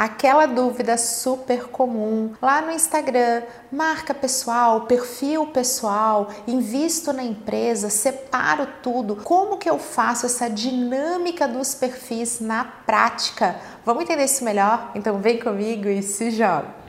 Aquela dúvida super comum lá no Instagram, marca pessoal, perfil pessoal, invisto na empresa, separo tudo. Como que eu faço essa dinâmica dos perfis na prática? Vamos entender isso melhor? Então vem comigo e se joga.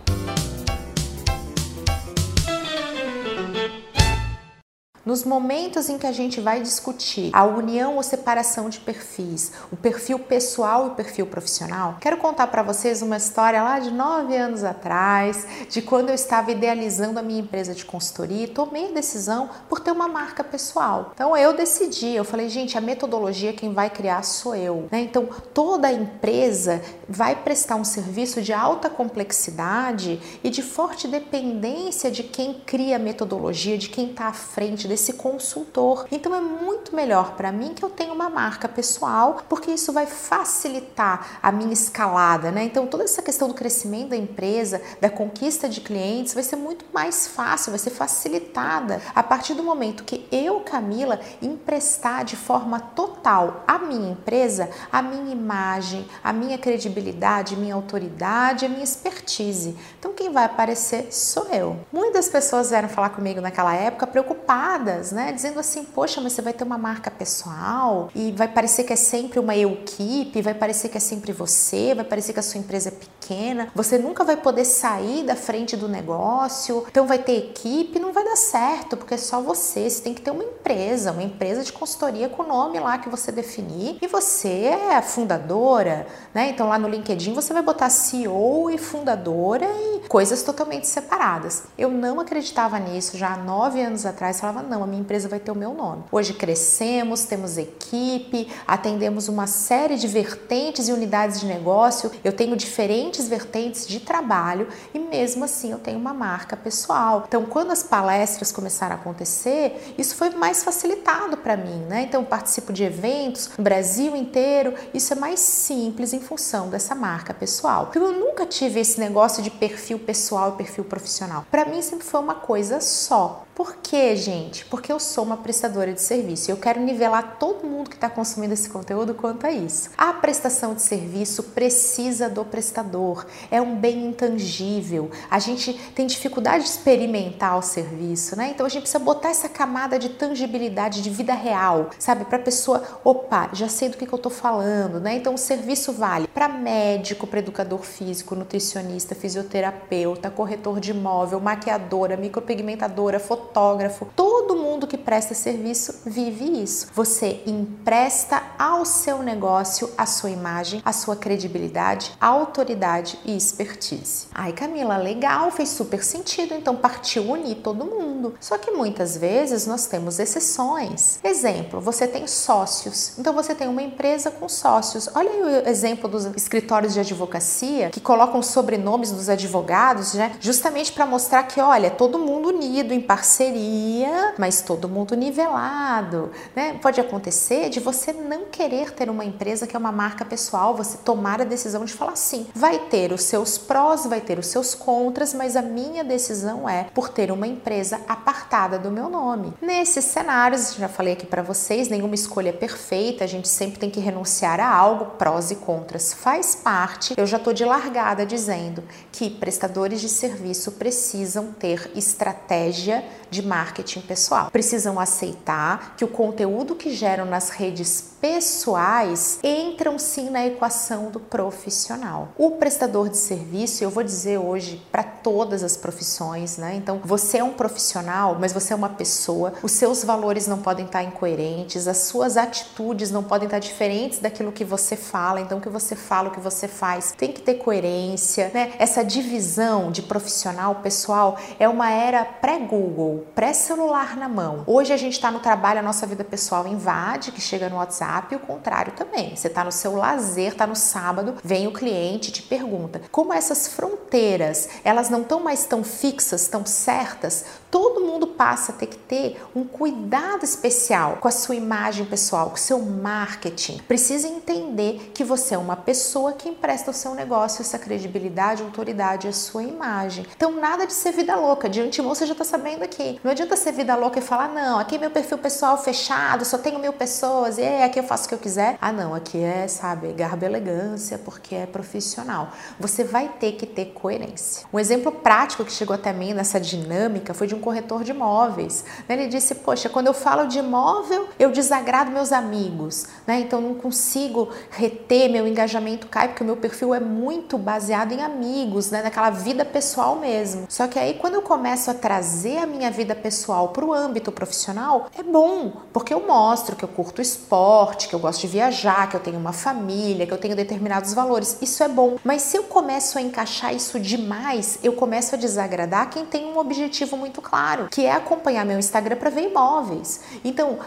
Nos momentos em que a gente vai discutir a união ou separação de perfis, o perfil pessoal e o perfil profissional, quero contar para vocês uma história lá de nove anos atrás, de quando eu estava idealizando a minha empresa de consultoria e tomei a decisão por ter uma marca pessoal. Então eu decidi, eu falei, gente, a metodologia quem vai criar sou eu. Né? Então toda empresa vai prestar um serviço de alta complexidade e de forte dependência de quem cria a metodologia, de quem está à frente desse consultor. Então é muito melhor para mim que eu tenha uma marca pessoal, porque isso vai facilitar a minha escalada, né? Então toda essa questão do crescimento da empresa, da conquista de clientes, vai ser muito mais fácil, vai ser facilitada a partir do momento que eu, Camila, emprestar de forma total à minha empresa a minha imagem, a minha credibilidade, minha autoridade, a minha expertise. Então quem vai aparecer sou eu. Muitas pessoas vieram falar comigo naquela época preocupadas né? Dizendo assim, poxa, mas você vai ter uma marca pessoal e vai parecer que é sempre uma equipe, vai parecer que é sempre você, vai parecer que a sua empresa é pequena, você nunca vai poder sair da frente do negócio, então vai ter equipe, não vai dar certo, porque é só você, você tem que ter uma empresa, uma empresa de consultoria com o nome lá que você definir e você é a fundadora, né? Então lá no LinkedIn você vai botar CEO e fundadora e coisas totalmente separadas. Eu não acreditava nisso já há nove anos atrás, falava, não, a minha empresa vai ter o meu nome. Hoje crescemos, temos equipe, atendemos uma série de vertentes e unidades de negócio, eu tenho diferentes vertentes de trabalho e mesmo assim eu tenho uma marca pessoal. Então, quando as palestras começaram a acontecer, isso foi mais facilitado para mim, né? Então, eu participo de eventos no Brasil inteiro, isso é mais simples em função dessa marca pessoal. Porque eu nunca tive esse negócio de perfil pessoal e perfil profissional. Para mim sempre foi uma coisa só. Por quê, gente? Porque eu sou uma prestadora de serviço e eu quero nivelar todo mundo que está consumindo esse conteúdo quanto a isso. A prestação de serviço precisa do prestador, é um bem intangível. A gente tem dificuldade de experimentar o serviço, né? Então a gente precisa botar essa camada de tangibilidade de vida real, sabe? Para a pessoa, opa, já sei do que, que eu estou falando, né? Então o serviço vale para médico, para educador físico, nutricionista, fisioterapeuta, corretor de imóvel, maquiadora, micropigmentadora, fotógrafo fotógrafo, todo mundo que presta serviço vive isso. Você empresta ao seu negócio a sua imagem, a sua credibilidade, autoridade e expertise. Ai, Camila, legal, fez super sentido, então partiu unir todo mundo. Só que muitas vezes nós temos exceções. Exemplo, você tem sócios. Então você tem uma empresa com sócios. Olha aí o exemplo dos escritórios de advocacia que colocam sobrenomes dos advogados, né? Justamente para mostrar que, olha, todo mundo unido em parceria parceria, mas todo mundo nivelado. Né? Pode acontecer de você não querer ter uma empresa que é uma marca pessoal, você tomar a decisão de falar sim. Vai ter os seus prós, vai ter os seus contras, mas a minha decisão é por ter uma empresa apartada do meu nome. Nesses cenários, já falei aqui para vocês, nenhuma escolha é perfeita, a gente sempre tem que renunciar a algo, prós e contras faz parte. Eu já estou de largada dizendo que prestadores de serviço precisam ter estratégia de marketing pessoal. Precisam aceitar que o conteúdo que geram nas redes pessoais entram sim na equação do profissional. O prestador de serviço, eu vou dizer hoje para todas as profissões, né? Então, você é um profissional, mas você é uma pessoa, os seus valores não podem estar incoerentes, as suas atitudes não podem estar diferentes daquilo que você fala, então o que você fala, o que você faz, tem que ter coerência, né? Essa divisão de profissional pessoal é uma era pré-Google pré-celular na mão. Hoje a gente está no trabalho, a nossa vida pessoal invade, que chega no WhatsApp, e o contrário também. Você está no seu lazer, está no sábado, vem o cliente te pergunta como essas fronteiras, elas não estão mais tão fixas, tão certas, todo mundo passa a ter que ter um cuidado especial com a sua imagem pessoal, com o seu marketing. Precisa entender que você é uma pessoa que empresta ao seu negócio essa credibilidade, autoridade, a sua imagem. Então, nada de ser vida louca. De antemão, você já está sabendo aqui. Não adianta ser vida louca e falar, não, aqui é meu perfil pessoal fechado, só tenho mil pessoas, e aqui eu faço o que eu quiser. Ah, não, aqui é, sabe, garbo elegância, porque é profissional. Você vai ter que ter coerência. Um exemplo prático que chegou até mim nessa dinâmica foi de um corretor de imóveis. Ele disse, poxa, quando eu falo de imóvel, eu desagrado meus amigos, né? Então não consigo reter, meu engajamento cai, porque o meu perfil é muito baseado em amigos, né? Naquela vida pessoal mesmo. Só que aí quando eu começo a trazer a minha vida pessoal para o âmbito profissional, é bom, porque eu mostro que eu curto esporte, que eu gosto de viajar, que eu tenho uma família, que eu tenho determinados valores. Isso é bom. Mas se eu começo a encaixar isso demais, eu começo a desagradar quem tem um objetivo muito claro, que é acompanhar meu Instagram para ver imóveis. Então,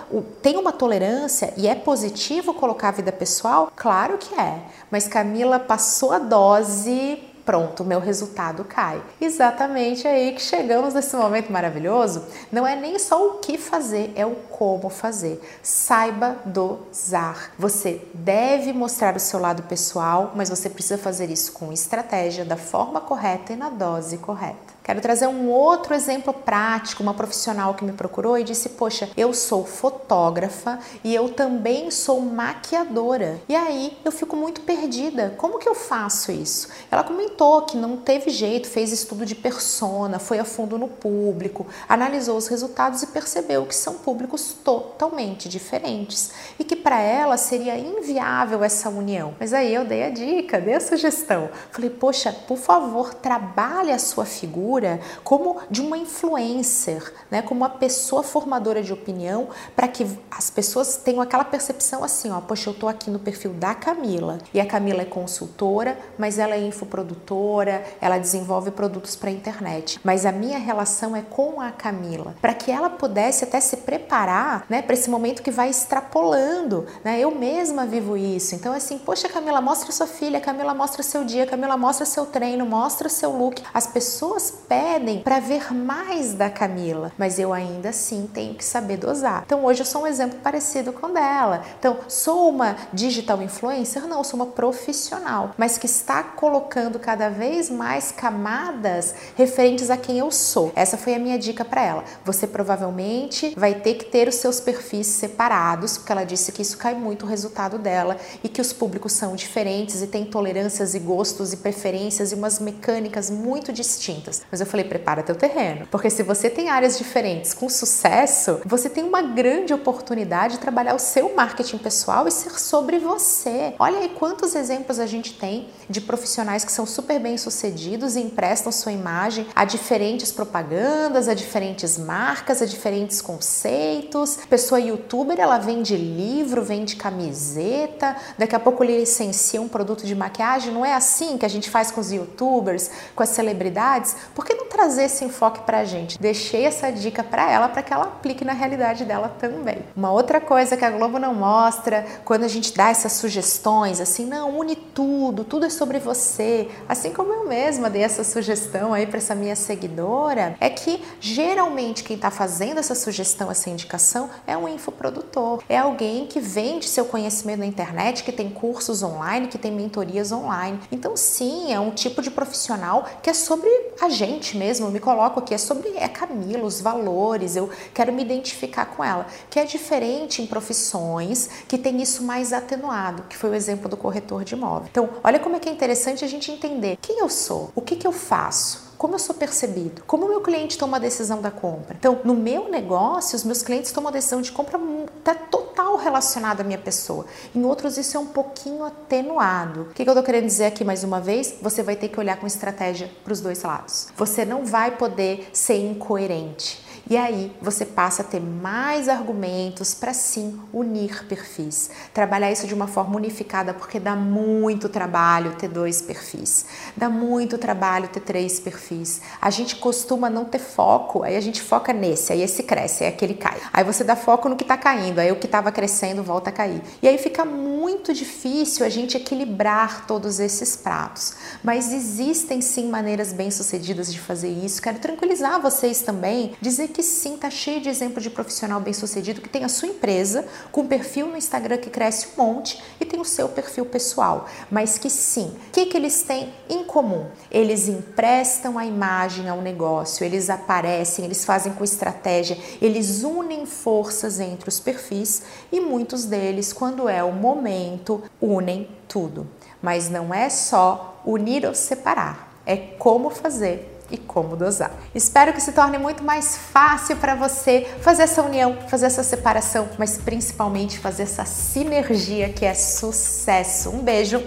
tem uma tolerância e é positivo colocar a vida pessoal? Claro que é. Mas Camila passou a dose pronto, meu resultado cai. Exatamente aí que chegamos nesse momento maravilhoso. Não é nem só o que fazer, é o como fazer. Saiba dosar. Você deve mostrar o seu lado pessoal, mas você precisa fazer isso com estratégia, da forma correta e na dose correta. Quero trazer um outro exemplo prático, uma profissional que me procurou e disse: Poxa, eu sou fotógrafa e eu também sou maquiadora. E aí eu fico muito perdida. Como que eu faço isso? Ela comentou que não teve jeito, fez estudo de persona, foi a fundo no público, analisou os resultados e percebeu que são públicos totalmente diferentes e que para ela seria inviável essa união. Mas aí eu dei a dica, dei a sugestão. Falei: Poxa, por favor, trabalhe a sua figura figura como de uma influencer, né, como uma pessoa formadora de opinião, para que as pessoas tenham aquela percepção assim, ó, poxa, eu tô aqui no perfil da Camila e a Camila é consultora, mas ela é infoprodutora, ela desenvolve produtos para internet, mas a minha relação é com a Camila, para que ela pudesse até se preparar, né, para esse momento que vai extrapolando, né? Eu mesma vivo isso. Então assim, poxa, Camila, mostra sua filha, Camila mostra seu dia, Camila mostra seu treino, mostra seu look. As pessoas pedem para ver mais da Camila, mas eu ainda assim tenho que saber dosar. Então hoje eu sou um exemplo parecido com dela. Então, sou uma digital influencer? Não, sou uma profissional, mas que está colocando cada vez mais camadas referentes a quem eu sou. Essa foi a minha dica para ela. Você provavelmente vai ter que ter os seus perfis separados, porque ela disse que isso cai muito o resultado dela e que os públicos são diferentes e têm tolerâncias e gostos e preferências e umas mecânicas muito distintas. Mas eu falei, prepara teu terreno. Porque se você tem áreas diferentes com sucesso, você tem uma grande oportunidade de trabalhar o seu marketing pessoal e ser sobre você. Olha aí quantos exemplos a gente tem de profissionais que são super bem sucedidos e emprestam sua imagem a diferentes propagandas, a diferentes marcas, a diferentes conceitos. Pessoa youtuber, ela vende livro, vende camiseta, daqui a pouco licencia um produto de maquiagem. Não é assim que a gente faz com os youtubers, com as celebridades? Por que não trazer esse enfoque para a gente? Deixei essa dica para ela para que ela aplique na realidade dela também. Uma outra coisa que a Globo não mostra, quando a gente dá essas sugestões, assim, não, une tudo, tudo é sobre você, assim como eu mesma dei essa sugestão aí para essa minha seguidora, é que geralmente quem está fazendo essa sugestão, essa indicação, é um infoprodutor, é alguém que vende seu conhecimento na internet, que tem cursos online, que tem mentorias online. Então, sim, é um tipo de profissional que é sobre a gente gente mesmo, me coloco aqui, é sobre é Camila, os valores, eu quero me identificar com ela, que é diferente em profissões que tem isso mais atenuado, que foi o exemplo do corretor de imóvel. Então, olha como é que é interessante a gente entender quem eu sou, o que, que eu faço, como eu sou percebido, como o meu cliente toma a decisão da compra. Então, no meu negócio, os meus clientes tomam a decisão de compra tá total relacionada à minha pessoa. Em outros, isso é um pouquinho atenuado. O que, eu tô querendo dizer aqui mais uma vez? Você vai ter que olhar com estratégia para os dois lados. Você não vai poder ser incoerente. E aí você passa a ter mais argumentos para sim unir perfis. Trabalhar isso de uma forma unificada, porque dá muito trabalho ter dois perfis, dá muito trabalho ter três perfis. A gente costuma não ter foco, aí a gente foca nesse, aí esse cresce, aí aquele cai. Aí você dá foco no que está caindo, aí o que estava crescendo volta a cair. E aí fica muito difícil a gente equilibrar todos esses pratos. Mas existem sim maneiras bem-sucedidas de fazer isso. Quero tranquilizar vocês também, dizer que sim, tá cheio de exemplo de profissional bem-sucedido que tem a sua empresa com perfil no Instagram que cresce um monte e tem o seu perfil pessoal, mas que sim, o que, que eles têm em comum? Eles emprestam a imagem ao negócio, eles aparecem, eles fazem com estratégia, eles unem forças entre os perfis e muitos deles, quando é o momento, unem tudo. Mas não é só unir ou separar, é como fazer e como dosar. Espero que se torne muito mais fácil para você fazer essa união, fazer essa separação, mas principalmente fazer essa sinergia que é sucesso. Um beijo,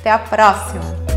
até a próxima!